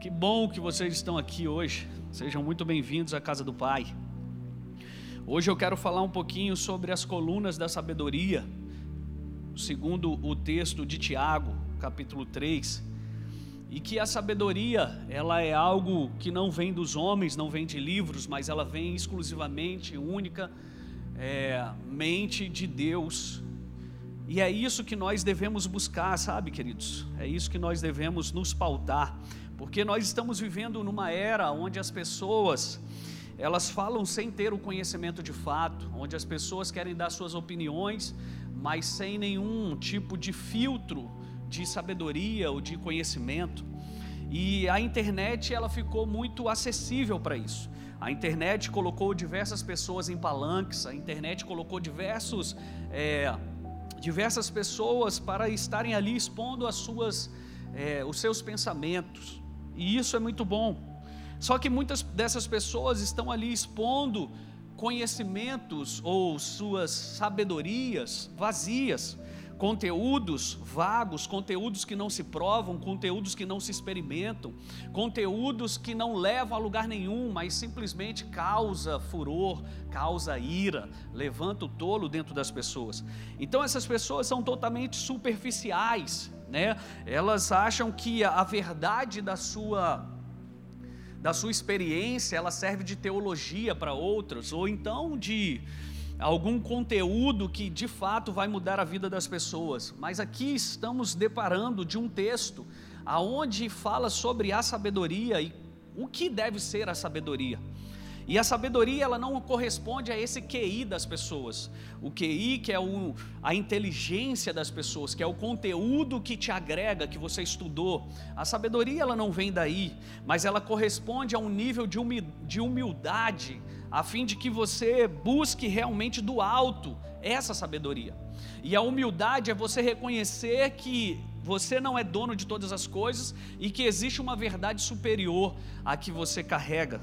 Que bom que vocês estão aqui hoje. Sejam muito bem-vindos à casa do Pai. Hoje eu quero falar um pouquinho sobre as colunas da sabedoria, segundo o texto de Tiago, capítulo 3. E que a sabedoria, ela é algo que não vem dos homens, não vem de livros, mas ela vem exclusivamente, única, é, mente de Deus. E é isso que nós devemos buscar, sabe, queridos? É isso que nós devemos nos pautar. Porque nós estamos vivendo numa era onde as pessoas elas falam sem ter o conhecimento de fato, onde as pessoas querem dar suas opiniões, mas sem nenhum tipo de filtro de sabedoria ou de conhecimento. E a internet ela ficou muito acessível para isso. A internet colocou diversas pessoas em palanques, a internet colocou diversos, é, diversas pessoas para estarem ali expondo as suas, é, os seus pensamentos. E isso é muito bom. Só que muitas dessas pessoas estão ali expondo conhecimentos ou suas sabedorias vazias, conteúdos vagos, conteúdos que não se provam, conteúdos que não se experimentam, conteúdos que não levam a lugar nenhum, mas simplesmente causa furor, causa ira, levanta o tolo dentro das pessoas. Então essas pessoas são totalmente superficiais, né? Elas acham que a verdade da sua da sua experiência, ela serve de teologia para outros, ou então de algum conteúdo que de fato vai mudar a vida das pessoas. Mas aqui estamos deparando de um texto aonde fala sobre a sabedoria e o que deve ser a sabedoria. E a sabedoria ela não corresponde a esse QI das pessoas. O QI que é o, a inteligência das pessoas, que é o conteúdo que te agrega, que você estudou. A sabedoria ela não vem daí, mas ela corresponde a um nível de humildade, a fim de que você busque realmente do alto essa sabedoria. E a humildade é você reconhecer que você não é dono de todas as coisas e que existe uma verdade superior a que você carrega.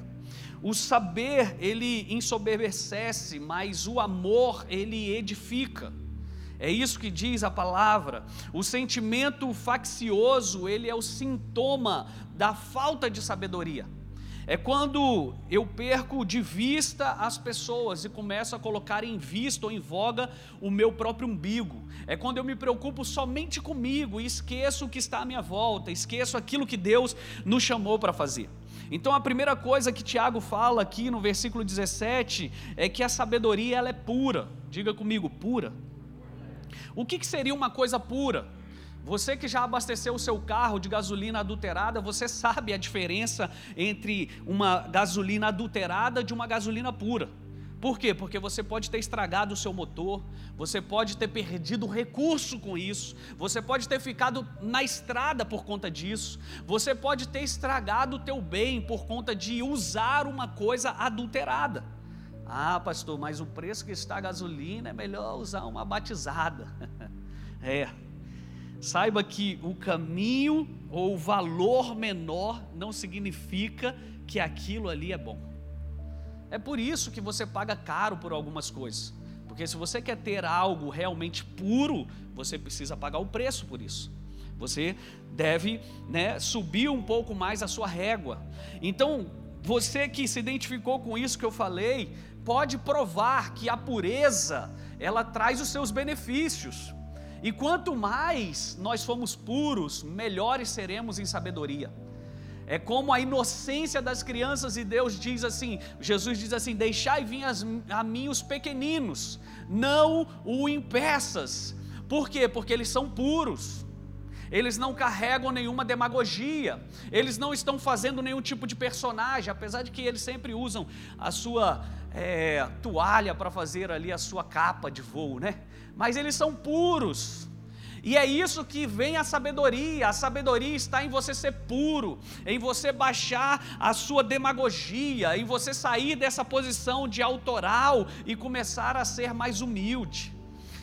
O saber, ele ensoberbecesse, mas o amor, ele edifica. É isso que diz a palavra. O sentimento faccioso, ele é o sintoma da falta de sabedoria. É quando eu perco de vista as pessoas e começo a colocar em vista ou em voga o meu próprio umbigo. É quando eu me preocupo somente comigo e esqueço o que está à minha volta, esqueço aquilo que Deus nos chamou para fazer. Então a primeira coisa que Tiago fala aqui no versículo 17 é que a sabedoria ela é pura. Diga comigo, pura. O que, que seria uma coisa pura? Você que já abasteceu o seu carro de gasolina adulterada, você sabe a diferença entre uma gasolina adulterada de uma gasolina pura. Por quê? Porque você pode ter estragado o seu motor, você pode ter perdido recurso com isso, você pode ter ficado na estrada por conta disso, você pode ter estragado o teu bem por conta de usar uma coisa adulterada. Ah, pastor, mas o preço que está a gasolina é melhor usar uma batizada. é. Saiba que o caminho ou o valor menor não significa que aquilo ali é bom. É por isso que você paga caro por algumas coisas. Porque se você quer ter algo realmente puro, você precisa pagar o preço por isso. Você deve né, subir um pouco mais a sua régua. Então, você que se identificou com isso que eu falei, pode provar que a pureza, ela traz os seus benefícios. E quanto mais nós formos puros, melhores seremos em sabedoria. É como a inocência das crianças, e Deus diz assim: Jesus diz assim: Deixai vir as, a mim os pequeninos, não o impeças. Por quê? Porque eles são puros, eles não carregam nenhuma demagogia, eles não estão fazendo nenhum tipo de personagem, apesar de que eles sempre usam a sua é, toalha para fazer ali a sua capa de voo, né? Mas eles são puros, e é isso que vem a sabedoria. A sabedoria está em você ser puro, em você baixar a sua demagogia, em você sair dessa posição de autoral e começar a ser mais humilde.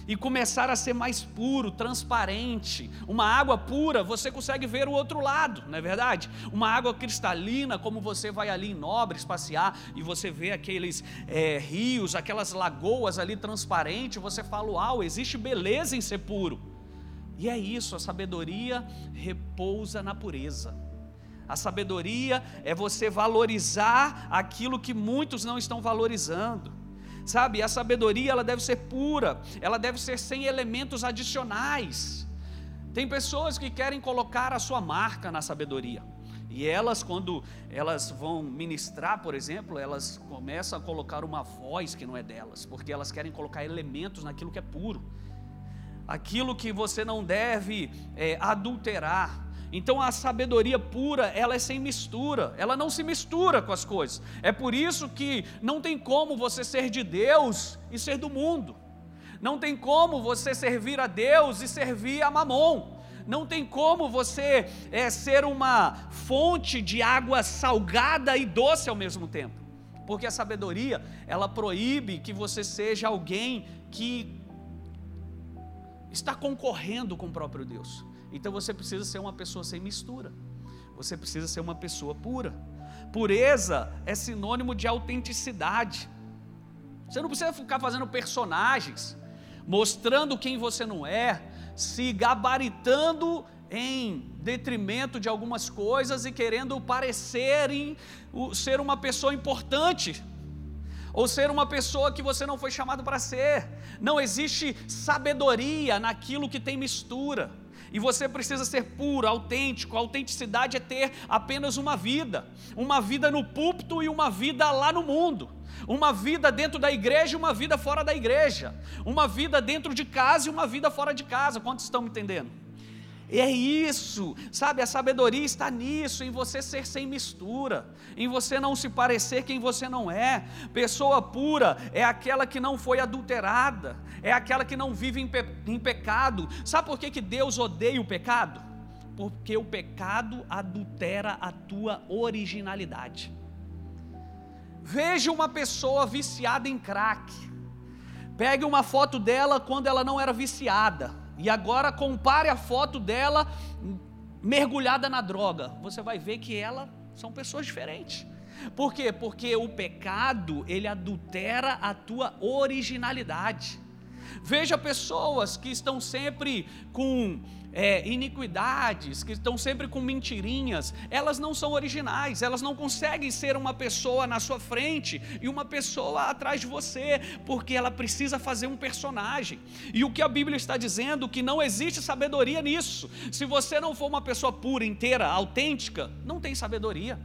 E começar a ser mais puro, transparente. Uma água pura, você consegue ver o outro lado, não é verdade? Uma água cristalina, como você vai ali em Nobres passear e você vê aqueles é, rios, aquelas lagoas ali transparentes, você fala: Uau, existe beleza em ser puro. E é isso, a sabedoria repousa na pureza. A sabedoria é você valorizar aquilo que muitos não estão valorizando. Sabe, a sabedoria ela deve ser pura, ela deve ser sem elementos adicionais. Tem pessoas que querem colocar a sua marca na sabedoria. E elas, quando elas vão ministrar, por exemplo, elas começam a colocar uma voz que não é delas, porque elas querem colocar elementos naquilo que é puro, aquilo que você não deve é, adulterar. Então a sabedoria pura, ela é sem mistura, ela não se mistura com as coisas. É por isso que não tem como você ser de Deus e ser do mundo. Não tem como você servir a Deus e servir a Mamon. Não tem como você é, ser uma fonte de água salgada e doce ao mesmo tempo. Porque a sabedoria, ela proíbe que você seja alguém que está concorrendo com o próprio Deus. Então você precisa ser uma pessoa sem mistura. Você precisa ser uma pessoa pura. Pureza é sinônimo de autenticidade. Você não precisa ficar fazendo personagens, mostrando quem você não é, se gabaritando em detrimento de algumas coisas e querendo parecer em, ser uma pessoa importante, ou ser uma pessoa que você não foi chamado para ser. Não existe sabedoria naquilo que tem mistura. E você precisa ser puro, autêntico. A autenticidade é ter apenas uma vida, uma vida no púlpito e uma vida lá no mundo. Uma vida dentro da igreja e uma vida fora da igreja. Uma vida dentro de casa e uma vida fora de casa. Quantos estão me entendendo? É isso, sabe? A sabedoria está nisso, em você ser sem mistura, em você não se parecer quem você não é. Pessoa pura é aquela que não foi adulterada, é aquela que não vive em, pe em pecado. Sabe por que, que Deus odeia o pecado? Porque o pecado adultera a tua originalidade. Veja uma pessoa viciada em crack, pegue uma foto dela quando ela não era viciada e agora compare a foto dela mergulhada na droga. Você vai ver que ela são pessoas diferentes. Por quê? Porque o pecado, ele adultera a tua originalidade. Veja pessoas que estão sempre com é, iniquidades, que estão sempre com mentirinhas, elas não são originais, elas não conseguem ser uma pessoa na sua frente e uma pessoa atrás de você, porque ela precisa fazer um personagem. E o que a Bíblia está dizendo que não existe sabedoria nisso. Se você não for uma pessoa pura, inteira, autêntica, não tem sabedoria.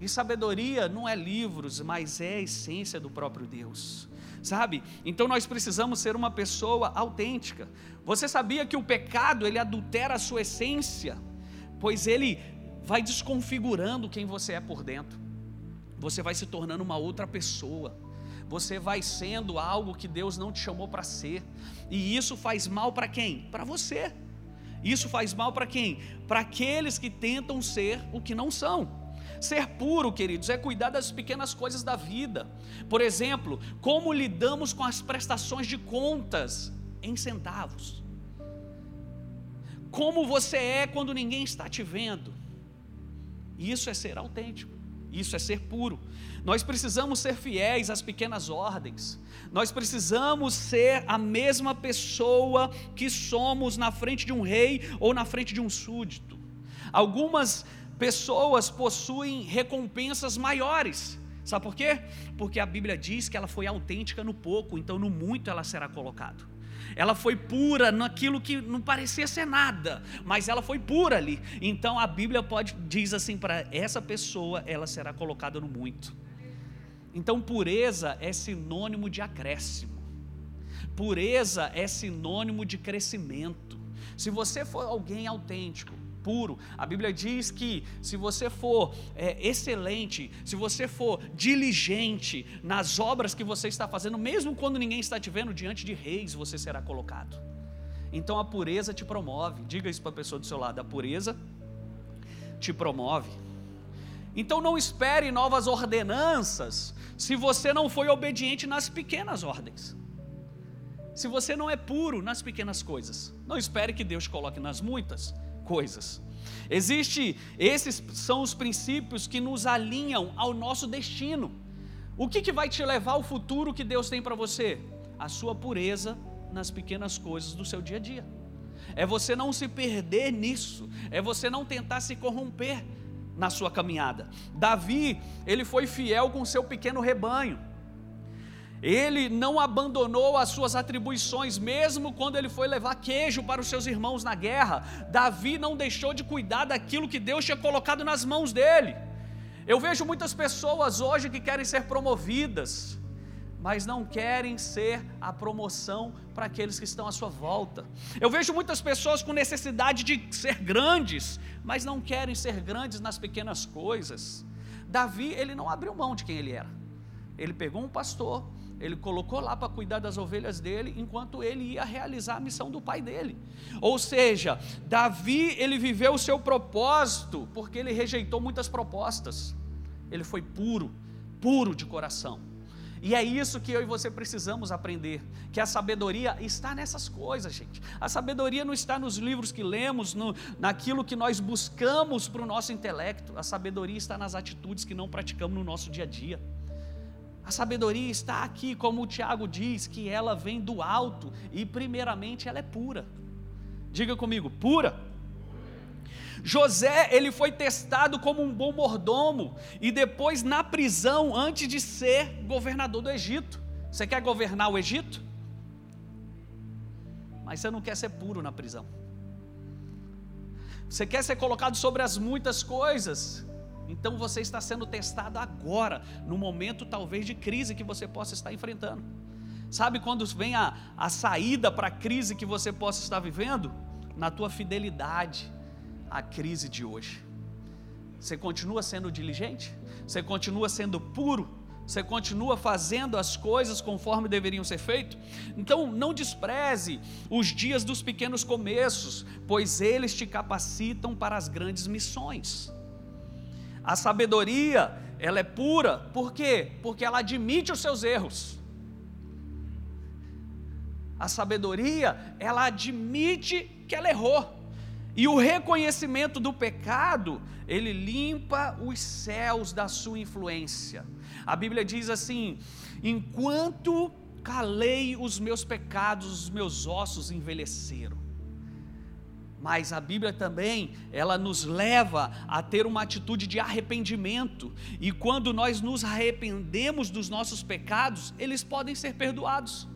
E sabedoria não é livros, mas é a essência do próprio Deus sabe? Então nós precisamos ser uma pessoa autêntica. Você sabia que o pecado ele adultera a sua essência, pois ele vai desconfigurando quem você é por dentro. Você vai se tornando uma outra pessoa. Você vai sendo algo que Deus não te chamou para ser. E isso faz mal para quem? Para você. Isso faz mal para quem? Para aqueles que tentam ser o que não são. Ser puro, queridos, é cuidar das pequenas coisas da vida. Por exemplo, como lidamos com as prestações de contas em centavos. Como você é quando ninguém está te vendo. Isso é ser autêntico. Isso é ser puro. Nós precisamos ser fiéis às pequenas ordens. Nós precisamos ser a mesma pessoa que somos na frente de um rei ou na frente de um súdito. Algumas pessoas possuem recompensas maiores. Sabe por quê? Porque a Bíblia diz que ela foi autêntica no pouco, então no muito ela será colocada. Ela foi pura naquilo que não parecia ser nada, mas ela foi pura ali. Então a Bíblia pode diz assim para essa pessoa, ela será colocada no muito. Então pureza é sinônimo de acréscimo. Pureza é sinônimo de crescimento. Se você for alguém autêntico, puro. A Bíblia diz que se você for é, excelente, se você for diligente nas obras que você está fazendo, mesmo quando ninguém está te vendo, diante de reis você será colocado. Então a pureza te promove. Diga isso para a pessoa do seu lado: a pureza te promove. Então não espere novas ordenanças se você não foi obediente nas pequenas ordens. Se você não é puro nas pequenas coisas, não espere que Deus coloque nas muitas coisas. Existe, esses são os princípios que nos alinham ao nosso destino. O que, que vai te levar ao futuro que Deus tem para você? A sua pureza nas pequenas coisas do seu dia a dia. É você não se perder nisso, é você não tentar se corromper na sua caminhada. Davi, ele foi fiel com seu pequeno rebanho. Ele não abandonou as suas atribuições, mesmo quando ele foi levar queijo para os seus irmãos na guerra. Davi não deixou de cuidar daquilo que Deus tinha colocado nas mãos dele. Eu vejo muitas pessoas hoje que querem ser promovidas, mas não querem ser a promoção para aqueles que estão à sua volta. Eu vejo muitas pessoas com necessidade de ser grandes, mas não querem ser grandes nas pequenas coisas. Davi, ele não abriu mão de quem ele era. Ele pegou um pastor, ele colocou lá para cuidar das ovelhas dele, enquanto ele ia realizar a missão do pai dele. Ou seja, Davi, ele viveu o seu propósito, porque ele rejeitou muitas propostas. Ele foi puro, puro de coração. E é isso que eu e você precisamos aprender, que a sabedoria está nessas coisas, gente. A sabedoria não está nos livros que lemos, no, naquilo que nós buscamos para o nosso intelecto. A sabedoria está nas atitudes que não praticamos no nosso dia a dia. A sabedoria está aqui, como o Tiago diz, que ela vem do alto e, primeiramente, ela é pura. Diga comigo, pura. José, ele foi testado como um bom mordomo e depois na prisão antes de ser governador do Egito. Você quer governar o Egito? Mas você não quer ser puro na prisão. Você quer ser colocado sobre as muitas coisas, então você está sendo testado agora, no momento talvez de crise que você possa estar enfrentando. Sabe quando vem a, a saída para a crise que você possa estar vivendo? Na tua fidelidade à crise de hoje. Você continua sendo diligente? Você continua sendo puro? Você continua fazendo as coisas conforme deveriam ser feitas? Então não despreze os dias dos pequenos começos, pois eles te capacitam para as grandes missões. A sabedoria, ela é pura, por quê? Porque ela admite os seus erros. A sabedoria, ela admite que ela errou. E o reconhecimento do pecado, ele limpa os céus da sua influência. A Bíblia diz assim: enquanto calei os meus pecados, os meus ossos envelheceram. Mas a Bíblia também, ela nos leva a ter uma atitude de arrependimento. E quando nós nos arrependemos dos nossos pecados, eles podem ser perdoados.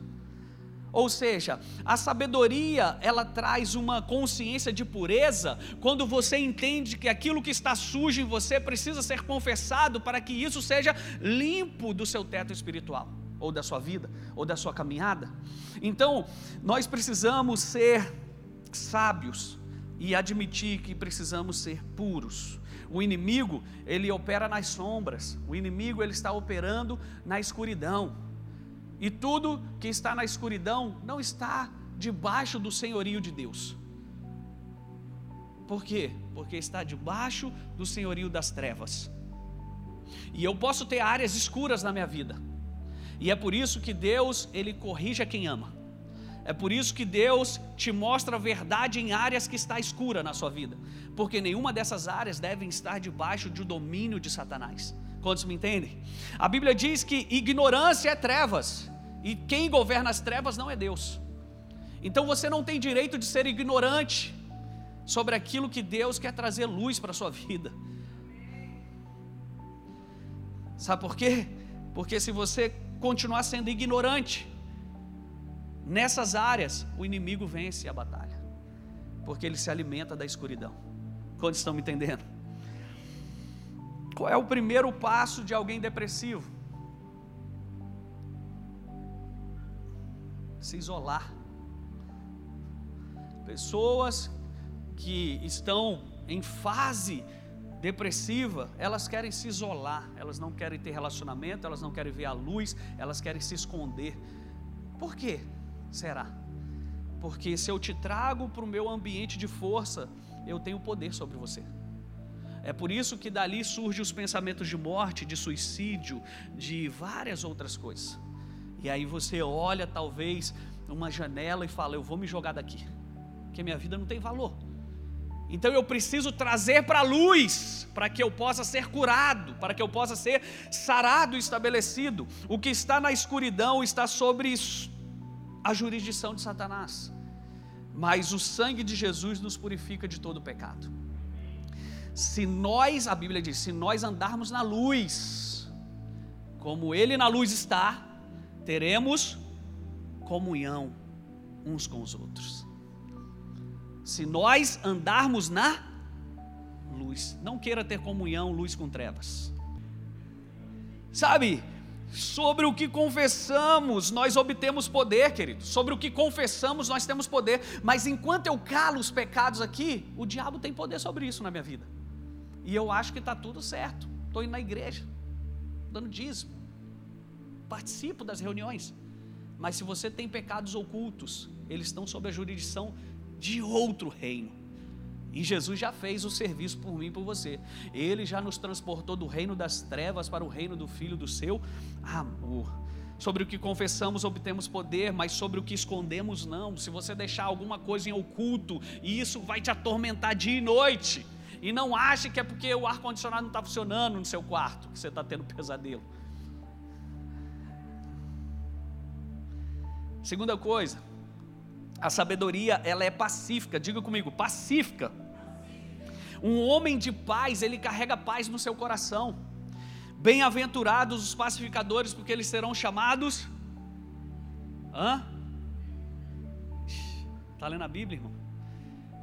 Ou seja, a sabedoria, ela traz uma consciência de pureza quando você entende que aquilo que está sujo em você precisa ser confessado para que isso seja limpo do seu teto espiritual, ou da sua vida, ou da sua caminhada. Então, nós precisamos ser sábios e admitir que precisamos ser puros. O inimigo, ele opera nas sombras. O inimigo ele está operando na escuridão. E tudo que está na escuridão não está debaixo do senhorio de Deus. Por quê? Porque está debaixo do senhorio das trevas. E eu posso ter áreas escuras na minha vida. E é por isso que Deus, ele corrige a quem ama. É por isso que Deus te mostra a verdade em áreas que está escura na sua vida, porque nenhuma dessas áreas devem estar debaixo do domínio de Satanás. Quantos me entendem? A Bíblia diz que ignorância é trevas, e quem governa as trevas não é Deus. Então você não tem direito de ser ignorante sobre aquilo que Deus quer trazer luz para a sua vida. Sabe por quê? Porque se você continuar sendo ignorante, Nessas áreas, o inimigo vence a batalha, porque ele se alimenta da escuridão. Quando estão me entendendo? Qual é o primeiro passo de alguém depressivo? Se isolar. Pessoas que estão em fase depressiva, elas querem se isolar, elas não querem ter relacionamento, elas não querem ver a luz, elas querem se esconder. Por quê? Será? Porque se eu te trago para o meu ambiente de força, eu tenho poder sobre você. É por isso que dali surgem os pensamentos de morte, de suicídio, de várias outras coisas. E aí você olha talvez uma janela e fala: Eu vou me jogar daqui, porque minha vida não tem valor. Então eu preciso trazer para a luz, para que eu possa ser curado, para que eu possa ser sarado e estabelecido. O que está na escuridão está sobre a jurisdição de Satanás. Mas o sangue de Jesus nos purifica de todo pecado. Se nós, a Bíblia diz, se nós andarmos na luz, como Ele na luz está, teremos comunhão uns com os outros. Se nós andarmos na luz, não queira ter comunhão, luz com trevas. Sabe, sobre o que confessamos, nós obtemos poder, querido. Sobre o que confessamos, nós temos poder. Mas enquanto eu calo os pecados aqui, o diabo tem poder sobre isso na minha vida. E eu acho que está tudo certo. Estou indo na igreja, dando dízimo, participo das reuniões. Mas se você tem pecados ocultos, eles estão sob a jurisdição de outro reino. E Jesus já fez o serviço por mim e por você. Ele já nos transportou do reino das trevas para o reino do Filho do seu amor. Sobre o que confessamos, obtemos poder, mas sobre o que escondemos, não. Se você deixar alguma coisa em oculto, isso vai te atormentar dia e noite. E não ache que é porque o ar-condicionado não está funcionando no seu quarto, que você está tendo pesadelo. Segunda coisa, a sabedoria, ela é pacífica. Diga comigo, pacífica. Um homem de paz, ele carrega paz no seu coração. Bem-aventurados os pacificadores, porque eles serão chamados. Hã? Está lendo a Bíblia, irmão?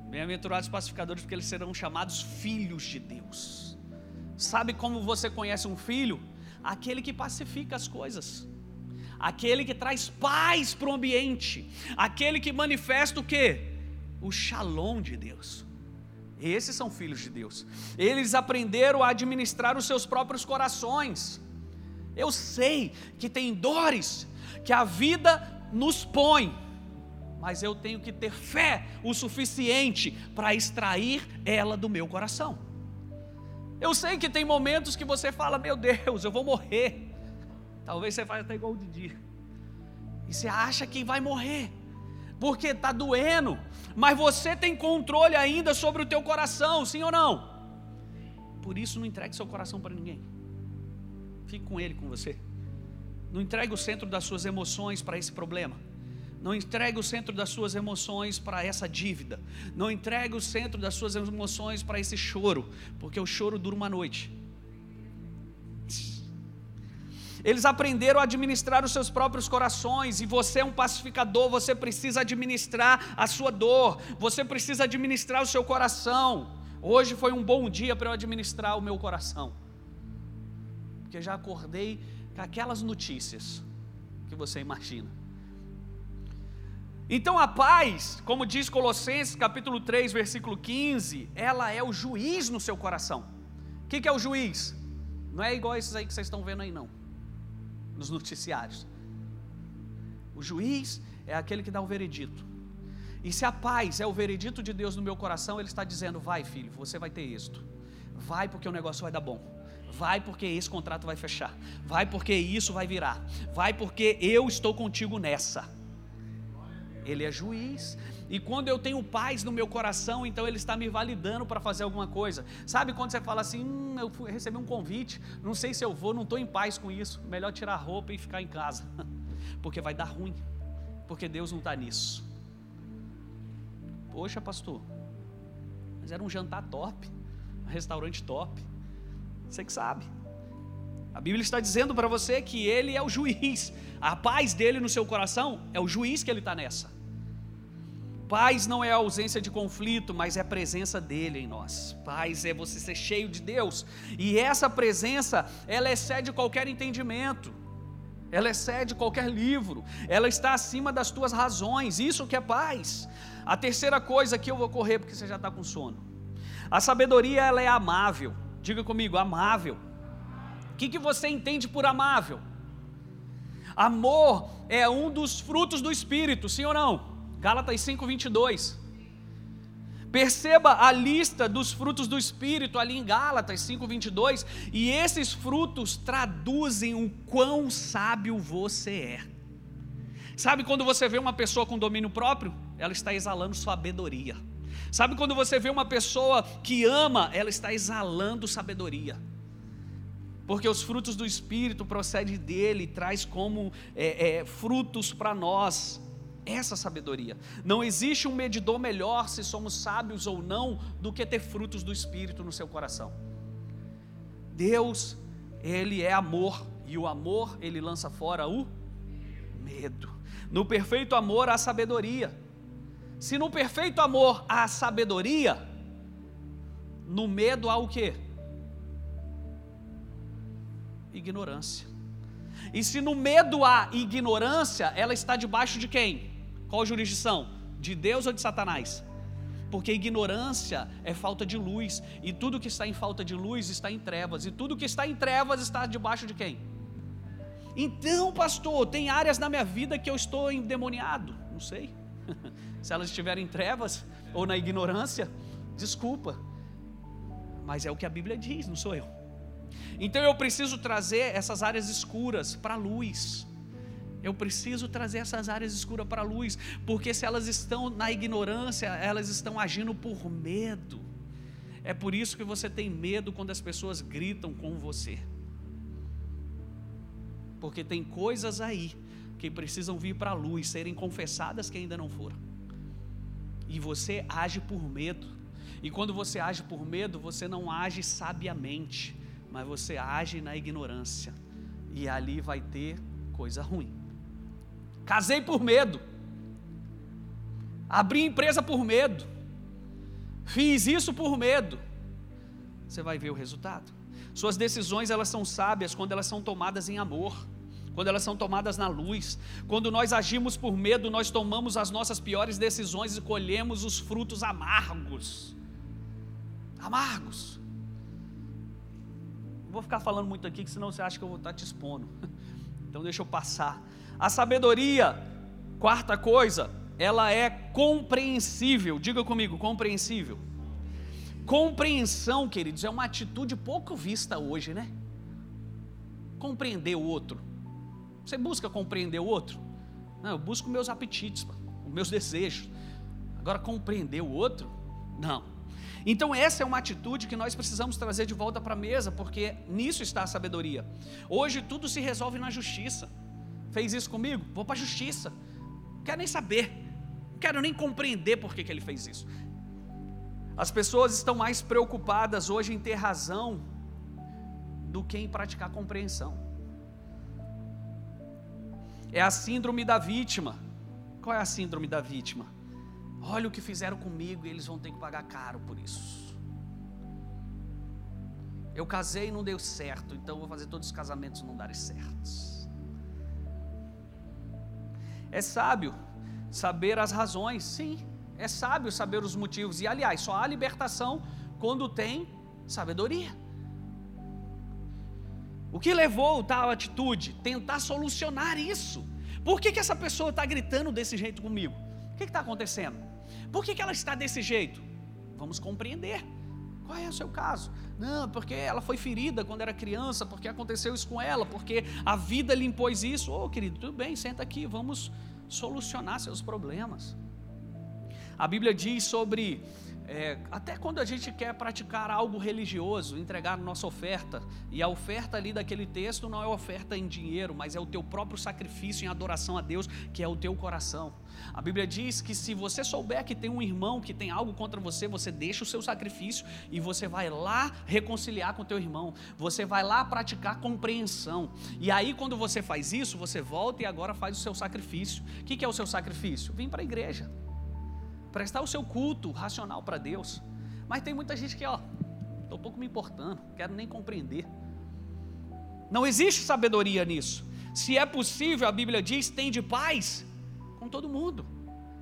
Bem-aventurados os pacificadores, porque eles serão chamados filhos de Deus. Sabe como você conhece um filho? Aquele que pacifica as coisas aquele que traz paz para o ambiente, aquele que manifesta o que? O shalom de Deus. Esses são filhos de Deus. Eles aprenderam a administrar os seus próprios corações. Eu sei que tem dores que a vida nos põe, mas eu tenho que ter fé o suficiente para extrair ela do meu coração. Eu sei que tem momentos que você fala: Meu Deus, eu vou morrer. Talvez você faça até igual o Didi. E você acha que vai morrer, porque está doendo, mas você tem controle ainda sobre o teu coração, sim ou não? Por isso não entregue seu coração para ninguém. Fique com ele, com você. Não entregue o centro das suas emoções para esse problema. Não entregue o centro das suas emoções para essa dívida. Não entregue o centro das suas emoções para esse choro, porque o choro dura uma noite. Eles aprenderam a administrar os seus próprios corações, e você é um pacificador, você precisa administrar a sua dor, você precisa administrar o seu coração. Hoje foi um bom dia para eu administrar o meu coração, porque já acordei com aquelas notícias que você imagina. Então a paz, como diz Colossenses capítulo 3, versículo 15, ela é o juiz no seu coração. O que, que é o juiz? Não é igual esses aí que vocês estão vendo aí, não nos noticiários. O juiz é aquele que dá o veredito. E se a paz é o veredito de Deus no meu coração, Ele está dizendo: vai, filho, você vai ter êxito. Vai porque o negócio vai dar bom. Vai porque esse contrato vai fechar. Vai porque isso vai virar. Vai porque eu estou contigo nessa. Ele é juiz. E quando eu tenho paz no meu coração, então Ele está me validando para fazer alguma coisa. Sabe quando você fala assim: hum, eu recebi um convite, não sei se eu vou, não estou em paz com isso. Melhor tirar a roupa e ficar em casa, porque vai dar ruim, porque Deus não está nisso. Poxa, pastor, mas era um jantar top, um restaurante top. Você que sabe. A Bíblia está dizendo para você que Ele é o juiz. A paz dele no seu coração é o juiz que Ele está nessa. Paz não é a ausência de conflito, mas é a presença dele em nós. Paz é você ser cheio de Deus. E essa presença, ela excede qualquer entendimento. Ela excede qualquer livro. Ela está acima das tuas razões. Isso que é paz. A terceira coisa que eu vou correr porque você já está com sono. A sabedoria ela é amável. Diga comigo, amável. O que, que você entende por amável? Amor é um dos frutos do Espírito, sim ou não? Gálatas 5:22. Perceba a lista dos frutos do Espírito ali em Gálatas 5:22, e esses frutos traduzem o quão sábio você é. Sabe quando você vê uma pessoa com domínio próprio? Ela está exalando sabedoria. Sabe quando você vê uma pessoa que ama, ela está exalando sabedoria. Porque os frutos do Espírito procedem dele, traz como é, é, frutos para nós essa sabedoria. Não existe um medidor melhor se somos sábios ou não do que ter frutos do Espírito no seu coração. Deus, Ele é amor, e o amor, Ele lança fora o medo. No perfeito amor há sabedoria. Se no perfeito amor há sabedoria, no medo há o quê? Ignorância. E se no medo há ignorância, ela está debaixo de quem? Qual jurisdição? De Deus ou de Satanás? Porque ignorância é falta de luz, e tudo que está em falta de luz está em trevas, e tudo que está em trevas está debaixo de quem? Então, pastor, tem áreas na minha vida que eu estou endemoniado. Não sei. Se elas estiverem em trevas ou na ignorância, desculpa. Mas é o que a Bíblia diz, não sou eu. Então eu preciso trazer essas áreas escuras para a luz. Eu preciso trazer essas áreas escuras para a luz, porque se elas estão na ignorância, elas estão agindo por medo. É por isso que você tem medo quando as pessoas gritam com você. Porque tem coisas aí que precisam vir para a luz, serem confessadas que ainda não foram. E você age por medo. E quando você age por medo, você não age sabiamente, mas você age na ignorância. E ali vai ter coisa ruim. Casei por medo. Abri empresa por medo. Fiz isso por medo. Você vai ver o resultado. Suas decisões elas são sábias quando elas são tomadas em amor quando elas são tomadas na luz. Quando nós agimos por medo, nós tomamos as nossas piores decisões e colhemos os frutos amargos. Amargos. Não vou ficar falando muito aqui, que senão você acha que eu vou estar te expondo. Então deixa eu passar. A sabedoria, quarta coisa, ela é compreensível. Diga comigo, compreensível. Compreensão, queridos, é uma atitude pouco vista hoje, né? Compreender o outro. Você busca compreender o outro? Não, eu busco meus apetites, os meus desejos. Agora, compreender o outro? Não. Então, essa é uma atitude que nós precisamos trazer de volta para a mesa, porque nisso está a sabedoria. Hoje, tudo se resolve na justiça. Fez isso comigo? Vou para a justiça. Não quero nem saber. Não quero nem compreender por que, que ele fez isso. As pessoas estão mais preocupadas hoje em ter razão do que em praticar compreensão. É a síndrome da vítima. Qual é a síndrome da vítima? Olha o que fizeram comigo e eles vão ter que pagar caro por isso. Eu casei e não deu certo, então vou fazer todos os casamentos não darem certos. É sábio saber as razões, sim. É sábio saber os motivos. E aliás, só há libertação quando tem sabedoria. O que levou tal atitude? Tentar solucionar isso. Por que, que essa pessoa está gritando desse jeito comigo? O que está acontecendo? Por que, que ela está desse jeito? Vamos compreender. Qual é o seu caso? Não, porque ela foi ferida quando era criança, porque aconteceu isso com ela, porque a vida lhe impôs isso. Ô oh, querido, tudo bem, senta aqui, vamos solucionar seus problemas. A Bíblia diz sobre é, até quando a gente quer praticar algo religioso, entregar nossa oferta, e a oferta ali daquele texto não é oferta em dinheiro, mas é o teu próprio sacrifício em adoração a Deus, que é o teu coração. A Bíblia diz que se você souber que tem um irmão que tem algo contra você, você deixa o seu sacrifício e você vai lá reconciliar com o teu irmão, você vai lá praticar compreensão. E aí, quando você faz isso, você volta e agora faz o seu sacrifício. O que é o seu sacrifício? Vim para a igreja prestar o seu culto racional para Deus. Mas tem muita gente que, ó, estou pouco me importando, quero nem compreender. Não existe sabedoria nisso. Se é possível, a Bíblia diz, tem de paz com todo mundo.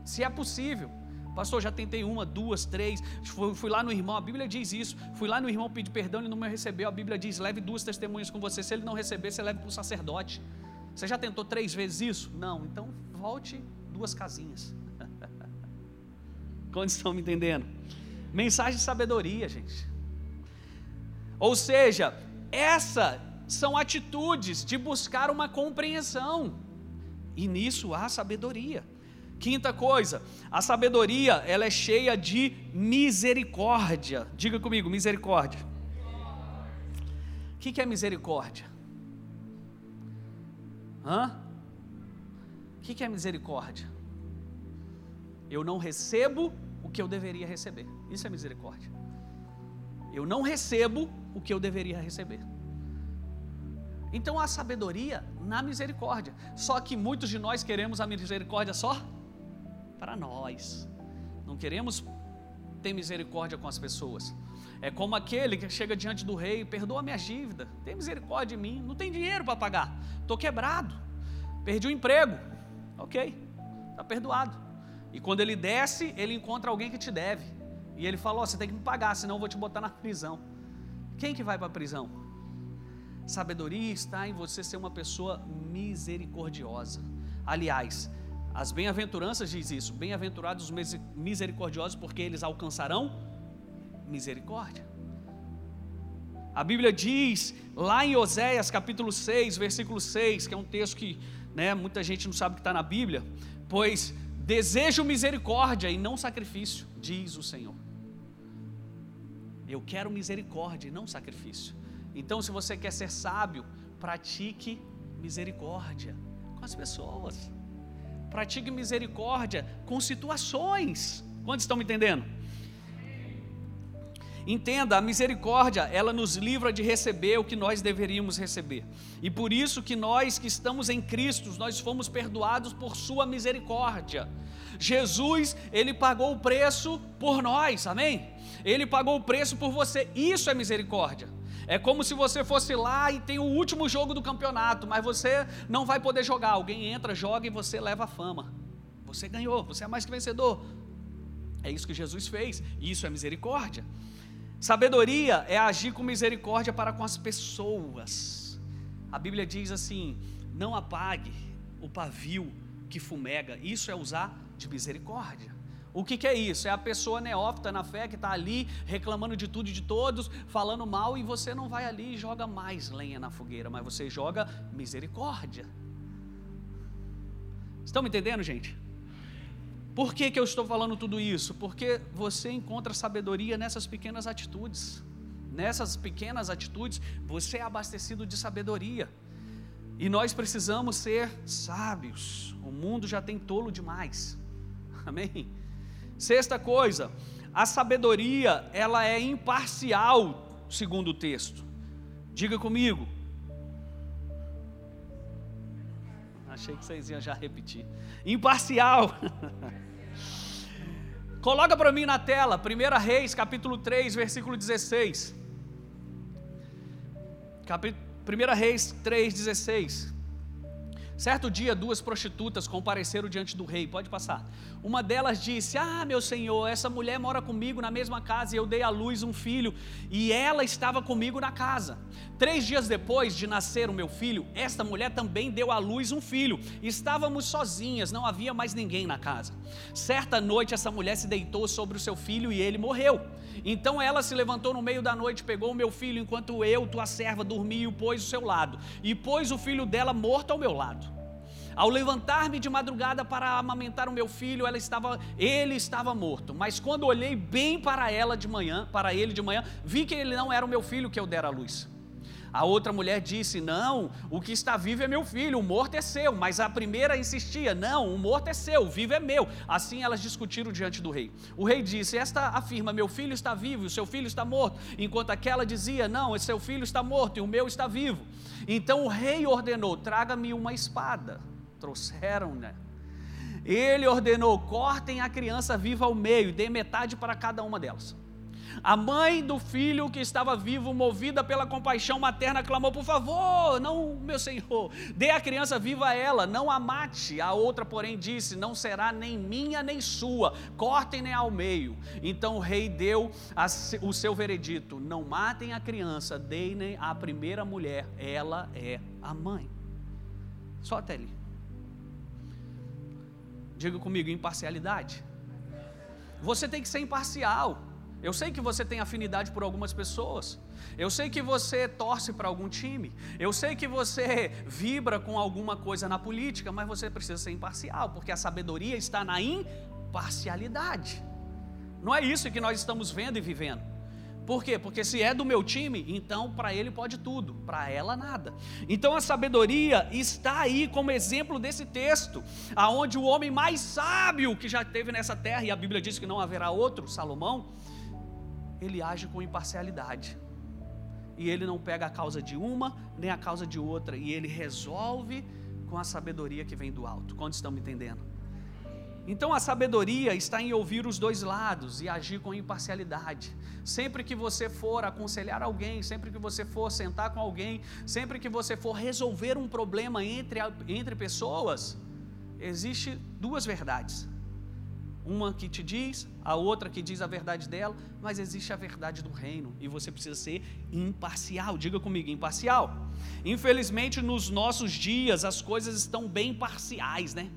Se é possível. Pastor, já tentei uma, duas, três. Fui, fui, lá no irmão, a Bíblia diz isso. Fui lá no irmão pedir perdão, ele não me recebeu. A Bíblia diz: leve duas testemunhas com você. Se ele não receber, você leve para o sacerdote. Você já tentou três vezes isso? Não. Então volte duas casinhas. Quantos estão me entendendo? Mensagem de sabedoria, gente. Ou seja, essas são atitudes de buscar uma compreensão. E nisso há sabedoria. Quinta coisa, a sabedoria, ela é cheia de misericórdia. Diga comigo, misericórdia. O que, que é misericórdia? Hã? O que, que é misericórdia? Eu não recebo o que eu deveria receber. Isso é misericórdia. Eu não recebo o que eu deveria receber. Então há sabedoria na misericórdia. Só que muitos de nós queremos a misericórdia só para nós. Não queremos ter misericórdia com as pessoas. É como aquele que chega diante do rei, perdoa minha dívida, tem misericórdia de mim, não tem dinheiro para pagar, estou quebrado, perdi o emprego, ok, está perdoado. E quando ele desce, ele encontra alguém que te deve. E ele fala: oh, você tem que me pagar, senão eu vou te botar na prisão. Quem que vai para a prisão? Sabedoria está em você ser uma pessoa misericordiosa. Aliás, as bem-aventuranças diz isso: bem-aventurados os misericordiosos, porque eles alcançarão misericórdia. A Bíblia diz lá em Oséias capítulo 6, versículo 6, que é um texto que né, muita gente não sabe que está na Bíblia, pois desejo misericórdia e não sacrifício, diz o Senhor. Eu quero misericórdia e não sacrifício. Então, se você quer ser sábio, pratique misericórdia com as pessoas. Pratique misericórdia com situações. Quantos estão me entendendo? Entenda, a misericórdia, ela nos livra de receber o que nós deveríamos receber. E por isso que nós que estamos em Cristo, nós fomos perdoados por sua misericórdia. Jesus, ele pagou o preço por nós, amém? Ele pagou o preço por você. Isso é misericórdia. É como se você fosse lá e tem o último jogo do campeonato, mas você não vai poder jogar. Alguém entra, joga e você leva a fama. Você ganhou, você é mais que vencedor. É isso que Jesus fez. Isso é misericórdia. Sabedoria é agir com misericórdia para com as pessoas. A Bíblia diz assim: não apague o pavio que fumega. Isso é usar de misericórdia. O que, que, é isso? É a pessoa neófita na fé que está ali reclamando de tudo e de todos, falando mal, e você não vai ali e joga mais lenha na fogueira, mas você joga misericórdia. Estão me entendendo, gente? Por que, que eu estou falando tudo isso? Porque você encontra sabedoria nessas pequenas atitudes. Nessas pequenas atitudes, você é abastecido de sabedoria. E nós precisamos ser sábios. O mundo já tem tolo demais. Amém? Sexta coisa, a sabedoria, ela é imparcial, segundo o texto. Diga comigo. Achei que vocês iam já repetir. Imparcial. Coloca para mim na tela, 1 Reis, capítulo 3, versículo 16. Capi... 1 Reis 3, 16. Certo dia, duas prostitutas compareceram diante do rei, pode passar. Uma delas disse: Ah, meu senhor, essa mulher mora comigo na mesma casa e eu dei à luz um filho, e ela estava comigo na casa. Três dias depois de nascer o meu filho, esta mulher também deu à luz um filho. Estávamos sozinhas, não havia mais ninguém na casa. Certa noite, essa mulher se deitou sobre o seu filho e ele morreu. Então ela se levantou no meio da noite, pegou o meu filho, enquanto eu, tua serva, dormia e o pôs ao seu lado, e pôs o filho dela morto ao meu lado. Ao levantar-me de madrugada para amamentar o meu filho, ela estava, ele estava morto. Mas quando olhei bem para ela de manhã, para ele de manhã, vi que ele não era o meu filho que eu dera à luz. A outra mulher disse: Não, o que está vivo é meu filho, o morto é seu. Mas a primeira insistia: Não, o morto é seu, o vivo é meu. Assim elas discutiram diante do rei. O rei disse: Esta afirma: Meu filho está vivo o seu filho está morto. Enquanto aquela dizia: Não, seu filho está morto e o meu está vivo. Então o rei ordenou: Traga-me uma espada trouxeram, né? Ele ordenou: cortem a criança viva ao meio, dê metade para cada uma delas. A mãe do filho que estava vivo, movida pela compaixão materna, clamou: Por favor, não, meu senhor, dê a criança viva a ela, não a mate. A outra, porém, disse: Não será nem minha nem sua, cortem-ne ao meio. Então o rei deu o seu veredito: Não matem a criança, deem à primeira mulher, ela é a mãe. Só até ali. Diga comigo, imparcialidade. Você tem que ser imparcial. Eu sei que você tem afinidade por algumas pessoas. Eu sei que você torce para algum time. Eu sei que você vibra com alguma coisa na política, mas você precisa ser imparcial, porque a sabedoria está na imparcialidade. Não é isso que nós estamos vendo e vivendo. Por quê? Porque se é do meu time, então para ele pode tudo, para ela nada. Então a sabedoria está aí como exemplo desse texto, aonde o homem mais sábio que já teve nessa terra, e a Bíblia diz que não haverá outro, Salomão, ele age com imparcialidade. E ele não pega a causa de uma nem a causa de outra, e ele resolve com a sabedoria que vem do alto. Quantos estão me entendendo? Então a sabedoria está em ouvir os dois lados e agir com imparcialidade. Sempre que você for aconselhar alguém, sempre que você for sentar com alguém, sempre que você for resolver um problema entre, entre pessoas, existe duas verdades. Uma que te diz, a outra que diz a verdade dela, mas existe a verdade do reino e você precisa ser imparcial. Diga comigo, imparcial. Infelizmente, nos nossos dias, as coisas estão bem parciais, né?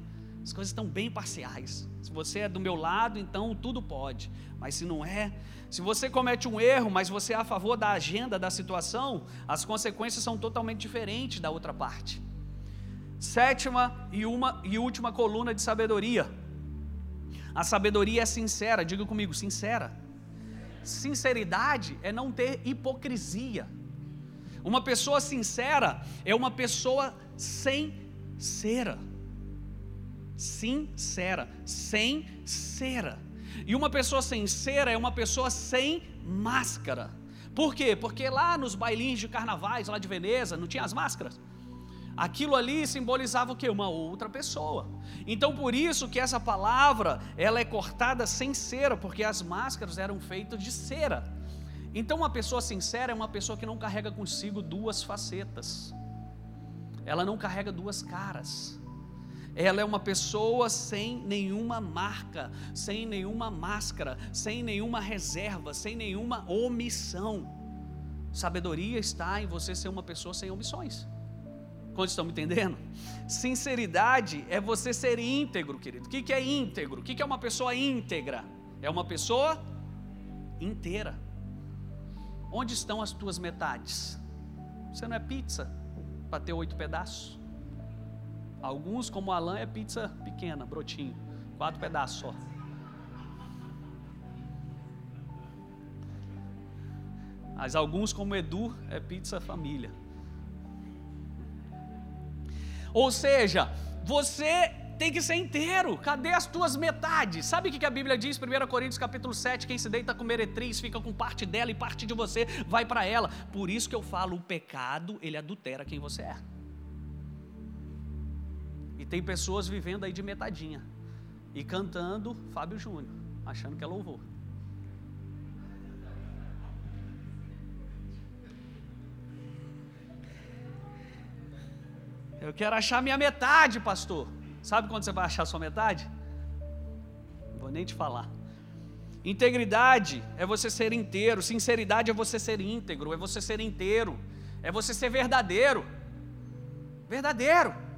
As coisas estão bem parciais. Se você é do meu lado, então tudo pode. Mas se não é, se você comete um erro, mas você é a favor da agenda da situação, as consequências são totalmente diferentes da outra parte. Sétima e, uma, e última coluna de sabedoria. A sabedoria é sincera, diga comigo, sincera. Sinceridade é não ter hipocrisia. Uma pessoa sincera é uma pessoa sem cera sincera, sem cera. E uma pessoa sincera é uma pessoa sem máscara. Por quê? Porque lá nos bailinhos de carnavais, lá de Veneza, não tinha as máscaras. Aquilo ali simbolizava o que? Uma outra pessoa. Então por isso que essa palavra, ela é cortada sem cera, porque as máscaras eram feitas de cera. Então uma pessoa sincera é uma pessoa que não carrega consigo duas facetas. Ela não carrega duas caras. Ela é uma pessoa sem nenhuma marca, sem nenhuma máscara, sem nenhuma reserva, sem nenhuma omissão. Sabedoria está em você ser uma pessoa sem omissões. Quantos estão me entendendo? Sinceridade é você ser íntegro, querido. O que é íntegro? O que é uma pessoa íntegra? É uma pessoa inteira. Onde estão as tuas metades? Você não é pizza para ter oito pedaços? Alguns, como Alan, é pizza pequena, brotinho, quatro pedaços só. Mas alguns, como Edu, é pizza família. Ou seja, você tem que ser inteiro. Cadê as tuas metades? Sabe o que a Bíblia diz? 1 Coríntios capítulo 7, quem se deita com meretriz fica com parte dela e parte de você vai para ela. Por isso que eu falo, o pecado, ele adultera quem você é. E tem pessoas vivendo aí de metadinha e cantando Fábio Júnior, achando que é louvor. Eu quero achar minha metade, pastor. Sabe quando você vai achar sua metade? Não vou nem te falar. Integridade é você ser inteiro, sinceridade é você ser íntegro, é você ser inteiro, é você ser verdadeiro. Verdadeiro.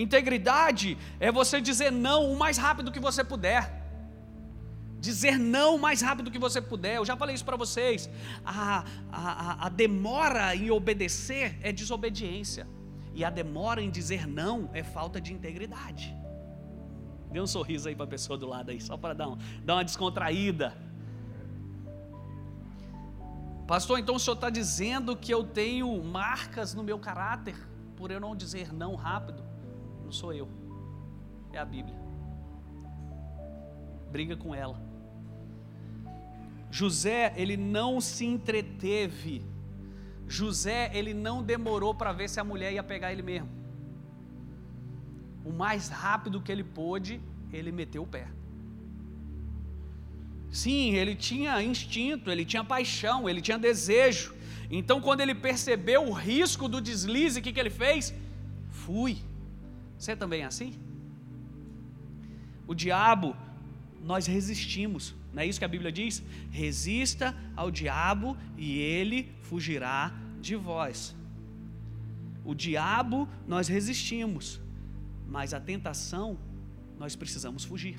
Integridade é você dizer não o mais rápido que você puder. Dizer não o mais rápido que você puder. Eu já falei isso para vocês. A, a, a demora em obedecer é desobediência. E a demora em dizer não é falta de integridade. Dê um sorriso aí para a pessoa do lado aí, só para dar, um, dar uma descontraída. Pastor, então o senhor está dizendo que eu tenho marcas no meu caráter por eu não dizer não rápido? Não sou eu, é a Bíblia. Briga com ela. José, ele não se entreteve. José, ele não demorou para ver se a mulher ia pegar ele mesmo. O mais rápido que ele pôde, ele meteu o pé. Sim, ele tinha instinto, ele tinha paixão, ele tinha desejo. Então, quando ele percebeu o risco do deslize, o que, que ele fez? Fui. Você também é assim? O diabo, nós resistimos, não é isso que a Bíblia diz? Resista ao diabo e ele fugirá de vós. O diabo nós resistimos, mas a tentação nós precisamos fugir.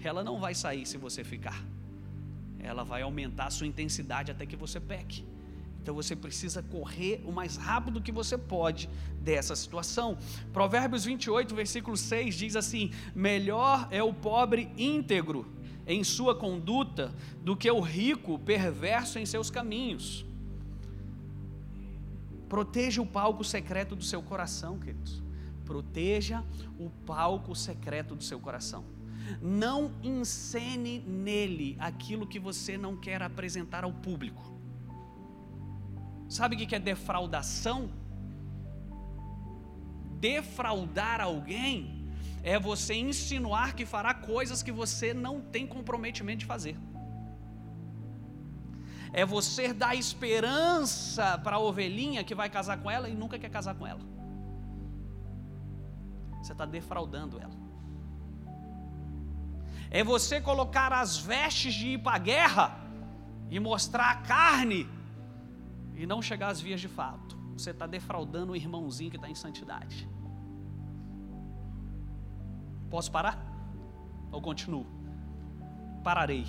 Ela não vai sair se você ficar, ela vai aumentar a sua intensidade até que você peque. Então você precisa correr o mais rápido que você pode dessa situação. Provérbios 28, versículo 6 diz assim: Melhor é o pobre íntegro em sua conduta do que o rico perverso em seus caminhos. Proteja o palco secreto do seu coração, queridos. Proteja o palco secreto do seu coração. Não encene nele aquilo que você não quer apresentar ao público. Sabe o que é defraudação? Defraudar alguém é você insinuar que fará coisas que você não tem comprometimento de fazer. É você dar esperança para a ovelhinha que vai casar com ela e nunca quer casar com ela. Você está defraudando ela. É você colocar as vestes de ir para a guerra e mostrar a carne e não chegar às vias de fato. Você está defraudando o irmãozinho que está em santidade. Posso parar? Ou continuo? Pararei.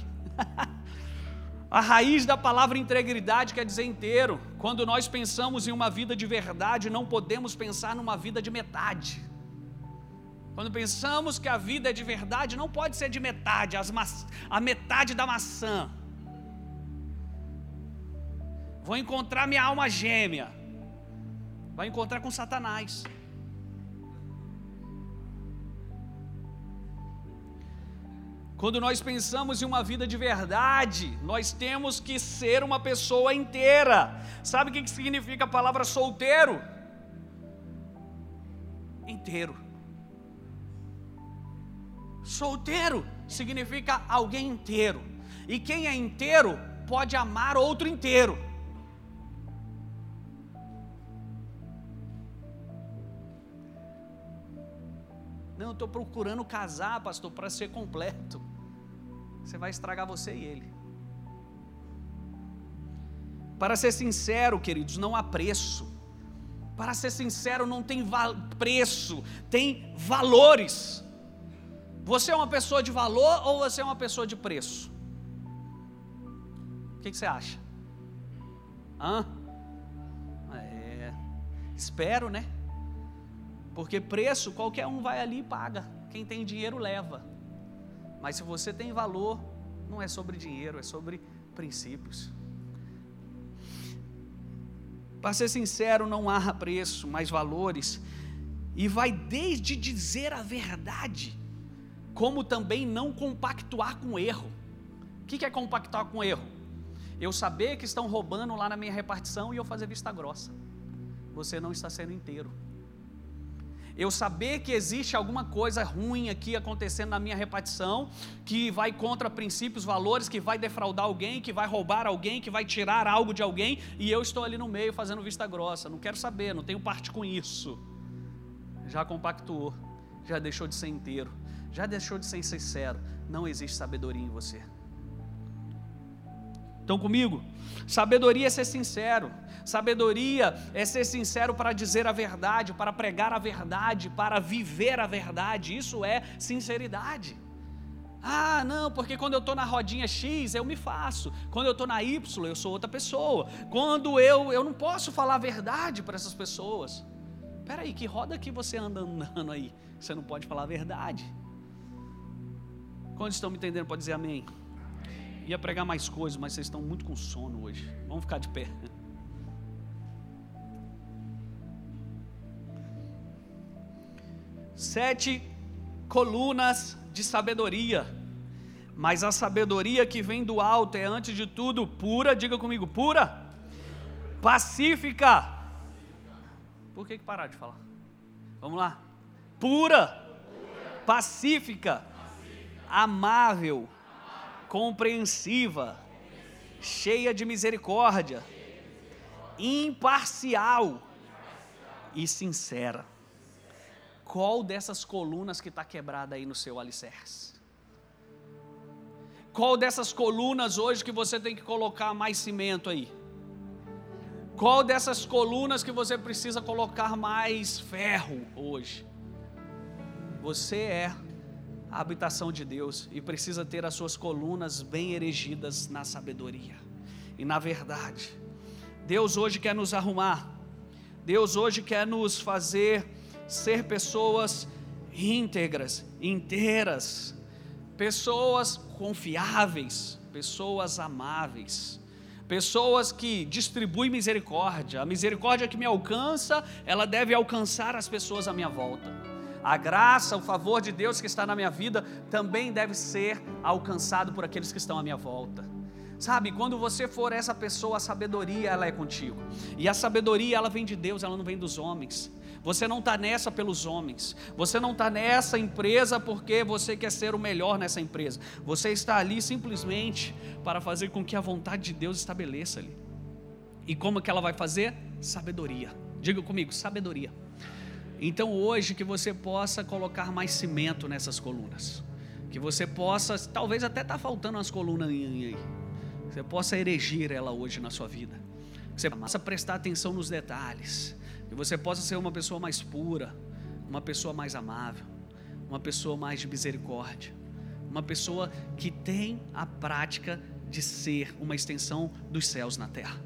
A raiz da palavra integridade quer dizer inteiro. Quando nós pensamos em uma vida de verdade, não podemos pensar numa vida de metade. Quando pensamos que a vida é de verdade, não pode ser de metade, a metade da maçã. Vou encontrar minha alma gêmea. Vai encontrar com Satanás. Quando nós pensamos em uma vida de verdade, nós temos que ser uma pessoa inteira. Sabe o que significa a palavra solteiro? Inteiro. Solteiro significa alguém inteiro. E quem é inteiro pode amar outro inteiro. Não, eu estou procurando casar, pastor, para ser completo. Você vai estragar você e ele. Para ser sincero, queridos, não há preço. Para ser sincero, não tem preço, tem valores. Você é uma pessoa de valor ou você é uma pessoa de preço? O que, que você acha? Hã? É, espero, né? Porque preço qualquer um vai ali e paga. Quem tem dinheiro leva. Mas se você tem valor, não é sobre dinheiro, é sobre princípios. Para ser sincero, não há preço, mas valores. E vai desde dizer a verdade, como também não compactuar com erro. O que é compactuar com erro? Eu saber que estão roubando lá na minha repartição e eu fazer vista grossa. Você não está sendo inteiro eu saber que existe alguma coisa ruim aqui acontecendo na minha repartição, que vai contra princípios, valores, que vai defraudar alguém, que vai roubar alguém, que vai tirar algo de alguém, e eu estou ali no meio fazendo vista grossa, não quero saber, não tenho parte com isso. Já compactuou, já deixou de ser inteiro, já deixou de ser sincero, não existe sabedoria em você. Estão comigo? Sabedoria é ser sincero. Sabedoria é ser sincero para dizer a verdade, para pregar a verdade, para viver a verdade. Isso é sinceridade. Ah, não, porque quando eu estou na rodinha X eu me faço, quando eu estou na Y eu sou outra pessoa, quando eu, eu não posso falar a verdade para essas pessoas. Espera aí, que roda que você anda andando aí? Você não pode falar a verdade. Quando estão me entendendo, pode dizer amém. Ia pregar mais coisas, mas vocês estão muito com sono hoje. Vamos ficar de pé. Sete colunas de sabedoria. Mas a sabedoria que vem do alto é, antes de tudo, pura, diga comigo, pura, pacífica. Por que, parar de falar? Vamos lá. Pura, pacífica, amável, compreensiva, cheia de misericórdia, imparcial e sincera. Qual dessas colunas que está quebrada aí no seu alicerce? Qual dessas colunas hoje que você tem que colocar mais cimento aí? Qual dessas colunas que você precisa colocar mais ferro hoje? Você é a habitação de Deus e precisa ter as suas colunas bem erigidas na sabedoria e na verdade. Deus hoje quer nos arrumar, Deus hoje quer nos fazer ser pessoas íntegras, inteiras, pessoas confiáveis, pessoas amáveis, pessoas que distribuem misericórdia. A misericórdia que me alcança, ela deve alcançar as pessoas à minha volta. A graça, o favor de Deus que está na minha vida também deve ser alcançado por aqueles que estão à minha volta. Sabe, quando você for essa pessoa, a sabedoria ela é contigo. E a sabedoria ela vem de Deus, ela não vem dos homens. Você não está nessa pelos homens. Você não está nessa empresa porque você quer ser o melhor nessa empresa. Você está ali simplesmente para fazer com que a vontade de Deus estabeleça ali. E como que ela vai fazer? Sabedoria. Diga comigo, sabedoria. Então hoje que você possa colocar mais cimento nessas colunas. Que você possa, talvez até está faltando umas colunas aí. Você possa erigir ela hoje na sua vida. Que você possa prestar atenção nos detalhes que você possa ser uma pessoa mais pura, uma pessoa mais amável, uma pessoa mais de misericórdia, uma pessoa que tem a prática de ser uma extensão dos céus na terra.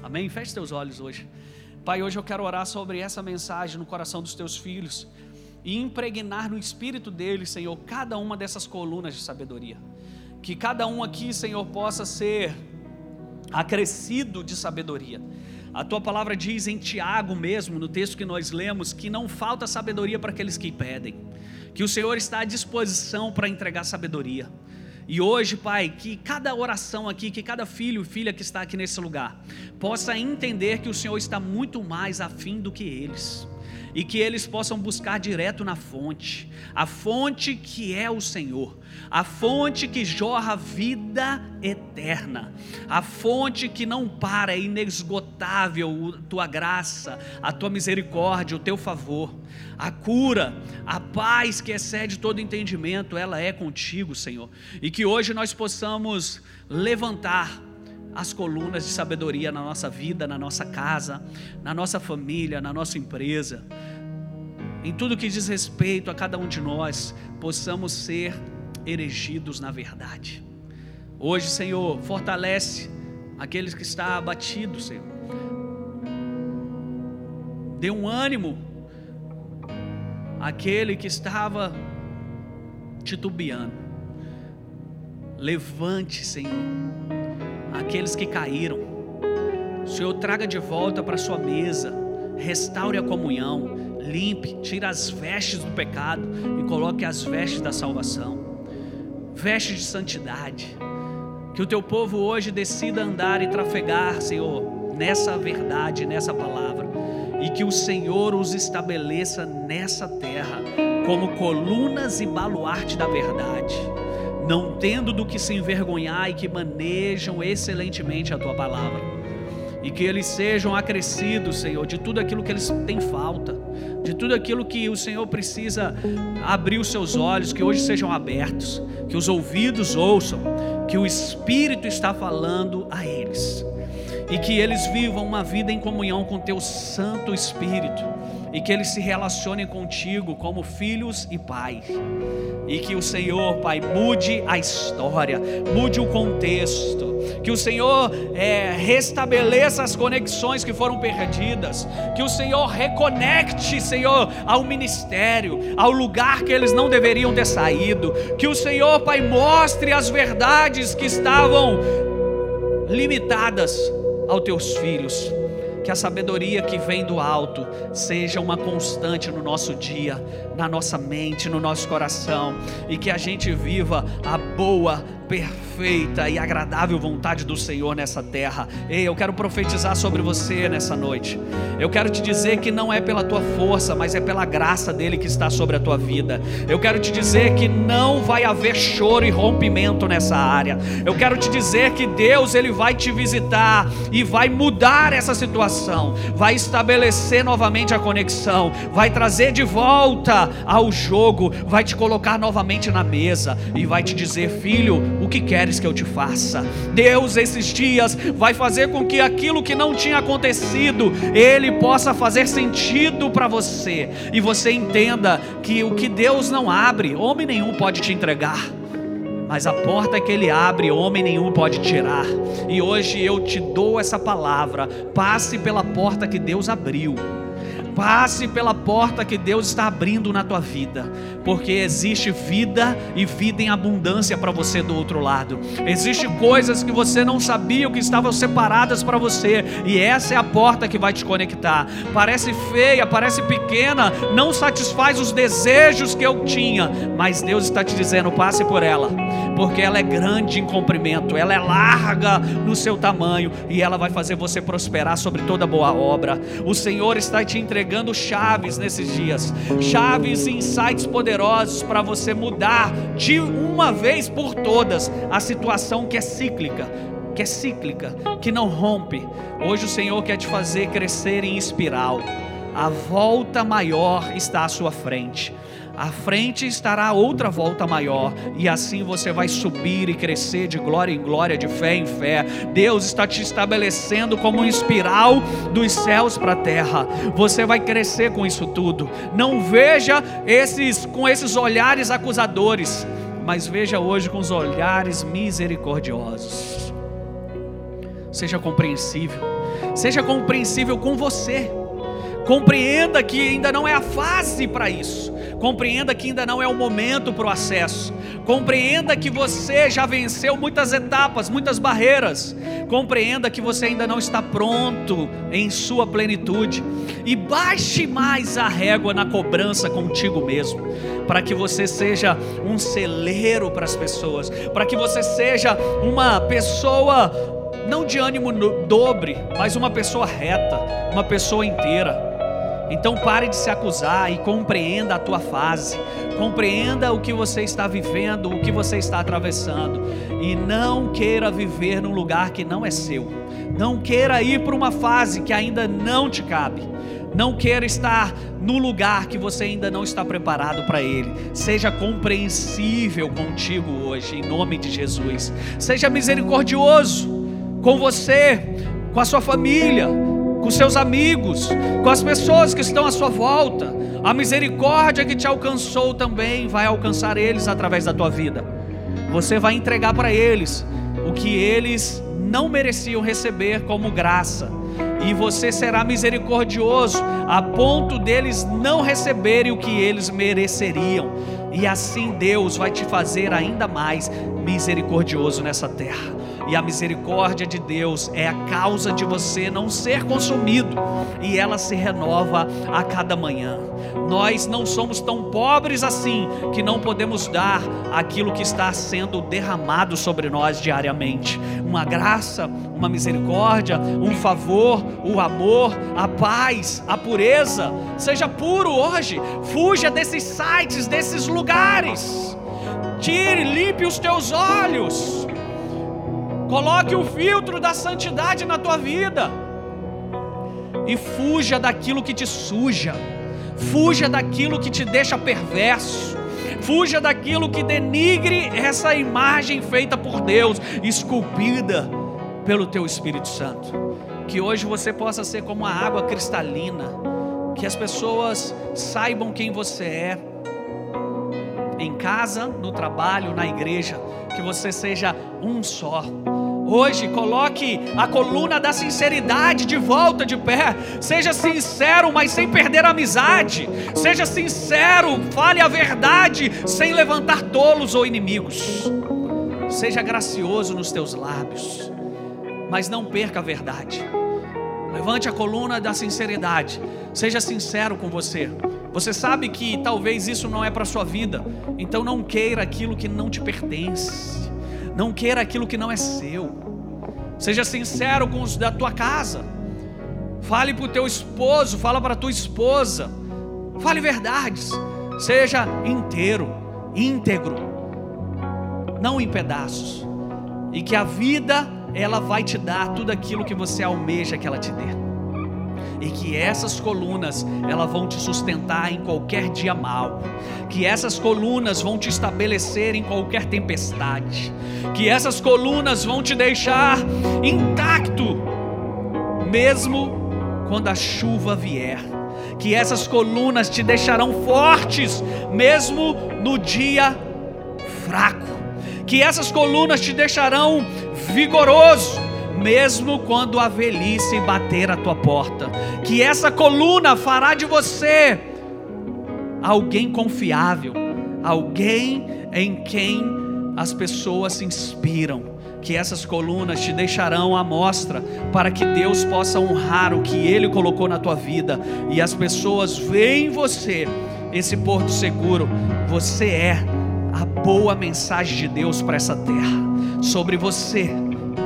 Amém? Feche teus olhos hoje. Pai, hoje eu quero orar sobre essa mensagem no coração dos teus filhos e impregnar no espírito deles, Senhor, cada uma dessas colunas de sabedoria. Que cada um aqui, Senhor, possa ser acrescido de sabedoria a tua palavra diz em Tiago mesmo, no texto que nós lemos, que não falta sabedoria para aqueles que pedem, que o Senhor está à disposição para entregar sabedoria. E hoje, Pai, que cada oração aqui, que cada filho e filha que está aqui nesse lugar, possa entender que o Senhor está muito mais afim do que eles e que eles possam buscar direto na fonte, a fonte que é o Senhor, a fonte que jorra vida eterna, a fonte que não para, é inesgotável, a tua graça, a tua misericórdia, o teu favor, a cura, a paz que excede todo entendimento, ela é contigo, Senhor, e que hoje nós possamos levantar as colunas de sabedoria na nossa vida, na nossa casa, na nossa família, na nossa empresa. Em tudo que diz respeito a cada um de nós, possamos ser erigidos na verdade. Hoje, Senhor, fortalece aqueles que estão abatidos, Senhor. Dê um ânimo àquele que estava titubeando. Levante, Senhor aqueles que caíram. O Senhor traga de volta para a sua mesa, restaure a comunhão, limpe, tire as vestes do pecado e coloque as vestes da salvação, vestes de santidade. Que o teu povo hoje decida andar e trafegar, Senhor, nessa verdade, nessa palavra, e que o Senhor os estabeleça nessa terra como colunas e baluarte da verdade não tendo do que se envergonhar e que manejam excelentemente a tua palavra. E que eles sejam acrescidos, Senhor, de tudo aquilo que eles têm falta, de tudo aquilo que o Senhor precisa abrir os seus olhos, que hoje sejam abertos, que os ouvidos ouçam, que o Espírito está falando a eles, e que eles vivam uma vida em comunhão com Teu Santo Espírito e que eles se relacionem contigo como filhos e pais. E que o Senhor, Pai, mude a história, mude o contexto, que o Senhor é, restabeleça as conexões que foram perdidas, que o Senhor reconecte, Senhor, ao ministério, ao lugar que eles não deveriam ter saído, que o Senhor, Pai, mostre as verdades que estavam limitadas aos teus filhos que a sabedoria que vem do alto seja uma constante no nosso dia, na nossa mente, no nosso coração, e que a gente viva a boa, perfeita e agradável vontade do Senhor nessa terra. Ei, eu quero profetizar sobre você nessa noite. Eu quero te dizer que não é pela tua força, mas é pela graça dele que está sobre a tua vida. Eu quero te dizer que não vai haver choro e rompimento nessa área. Eu quero te dizer que Deus ele vai te visitar e vai mudar essa situação, vai estabelecer novamente a conexão, vai trazer de volta ao jogo, vai te colocar novamente na mesa e vai te dizer, filho, o que queres que eu te faça? Deus, esses dias, vai fazer com que aquilo que não tinha acontecido, Ele possa fazer sentido para você, e você entenda que o que Deus não abre, homem nenhum pode te entregar. Mas a porta que ele abre, homem nenhum pode tirar. E hoje eu te dou essa palavra: passe pela porta que Deus abriu Passe pela porta que Deus está abrindo na tua vida, porque existe vida e vida em abundância para você do outro lado. Existem coisas que você não sabia que estavam separadas para você, e essa é a porta que vai te conectar. Parece feia, parece pequena, não satisfaz os desejos que eu tinha, mas Deus está te dizendo: passe por ela, porque ela é grande em comprimento, ela é larga no seu tamanho e ela vai fazer você prosperar sobre toda boa obra. O Senhor está te entregando entregando chaves nesses dias, chaves e insights poderosos para você mudar de uma vez por todas a situação que é cíclica, que é cíclica, que não rompe. Hoje o Senhor quer te fazer crescer em espiral. A volta maior está à sua frente à frente estará outra volta maior, e assim você vai subir e crescer de glória em glória, de fé em fé. Deus está te estabelecendo como um espiral dos céus para a terra. Você vai crescer com isso tudo. Não veja esses com esses olhares acusadores, mas veja hoje com os olhares misericordiosos. Seja compreensível. Seja compreensível com você. Compreenda que ainda não é a fase para isso. Compreenda que ainda não é o momento para o acesso. Compreenda que você já venceu muitas etapas, muitas barreiras. Compreenda que você ainda não está pronto em sua plenitude. E baixe mais a régua na cobrança contigo mesmo, para que você seja um celeiro para as pessoas, para que você seja uma pessoa não de ânimo dobre, mas uma pessoa reta, uma pessoa inteira. Então pare de se acusar e compreenda a tua fase, compreenda o que você está vivendo, o que você está atravessando, e não queira viver num lugar que não é seu, não queira ir para uma fase que ainda não te cabe. Não queira estar no lugar que você ainda não está preparado para ele. Seja compreensível contigo hoje, em nome de Jesus. Seja misericordioso com você, com a sua família, com seus amigos, com as pessoas que estão à sua volta. A misericórdia que te alcançou também vai alcançar eles através da tua vida. Você vai entregar para eles o que eles não mereciam receber como graça. E você será misericordioso a ponto deles não receberem o que eles mereceriam. E assim Deus vai te fazer ainda mais misericordioso nessa terra. E a misericórdia de Deus é a causa de você não ser consumido, e ela se renova a cada manhã. Nós não somos tão pobres assim que não podemos dar aquilo que está sendo derramado sobre nós diariamente. Uma graça, uma misericórdia, um favor, o amor, a paz, a pureza. Seja puro hoje. Fuja desses sites, desses lugares. Tire, limpe os teus olhos. Coloque o filtro da santidade na tua vida. E fuja daquilo que te suja. Fuja daquilo que te deixa perverso. Fuja daquilo que denigre essa imagem feita por Deus, esculpida pelo teu Espírito Santo. Que hoje você possa ser como a água cristalina, que as pessoas saibam quem você é, em casa, no trabalho, na igreja, que você seja um só Hoje, coloque a coluna da sinceridade de volta de pé. Seja sincero, mas sem perder a amizade. Seja sincero, fale a verdade, sem levantar tolos ou inimigos. Seja gracioso nos teus lábios, mas não perca a verdade. Levante a coluna da sinceridade. Seja sincero com você. Você sabe que talvez isso não é para sua vida, então não queira aquilo que não te pertence. Não queira aquilo que não é seu. Seja sincero com os da tua casa. Fale para o teu esposo, fala para a tua esposa. Fale verdades. Seja inteiro, íntegro, não em pedaços. E que a vida ela vai te dar tudo aquilo que você almeja que ela te dê e que essas colunas elas vão te sustentar em qualquer dia mal, que essas colunas vão te estabelecer em qualquer tempestade, que essas colunas vão te deixar intacto, mesmo quando a chuva vier, que essas colunas te deixarão fortes, mesmo no dia fraco, que essas colunas te deixarão vigoroso mesmo quando a velhice bater a tua porta, que essa coluna fará de você alguém confiável, alguém em quem as pessoas se inspiram. Que essas colunas te deixarão à mostra para que Deus possa honrar o que Ele colocou na tua vida e as pessoas veem em você esse porto seguro. Você é a boa mensagem de Deus para essa terra. Sobre você,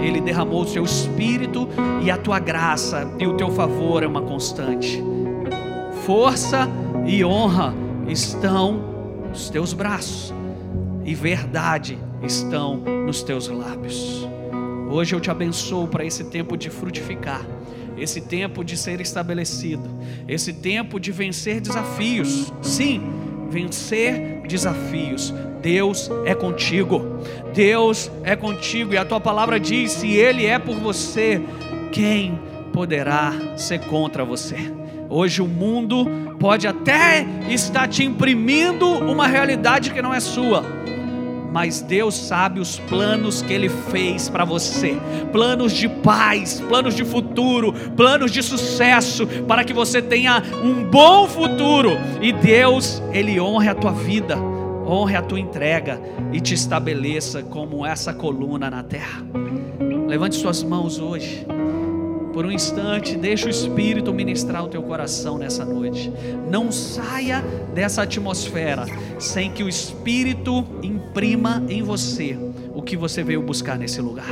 Ele derramou o seu espírito e a tua graça e o teu favor é uma constante. Força e honra estão nos teus braços e verdade estão nos teus lábios. Hoje eu te abençoo para esse tempo de frutificar, esse tempo de ser estabelecido, esse tempo de vencer desafios. Sim, vencer desafios. Deus é contigo. Deus é contigo e a tua palavra diz: se ele é por você, quem poderá ser contra você? Hoje o mundo pode até estar te imprimindo uma realidade que não é sua mas Deus sabe os planos que Ele fez para você planos de paz, planos de futuro, planos de sucesso, para que você tenha um bom futuro e Deus, Ele honre a tua vida, honre a tua entrega e te estabeleça como essa coluna na terra. Levante suas mãos hoje por um instante, deixa o Espírito ministrar o teu coração nessa noite. Não saia dessa atmosfera sem que o Espírito imprima em você o que você veio buscar nesse lugar.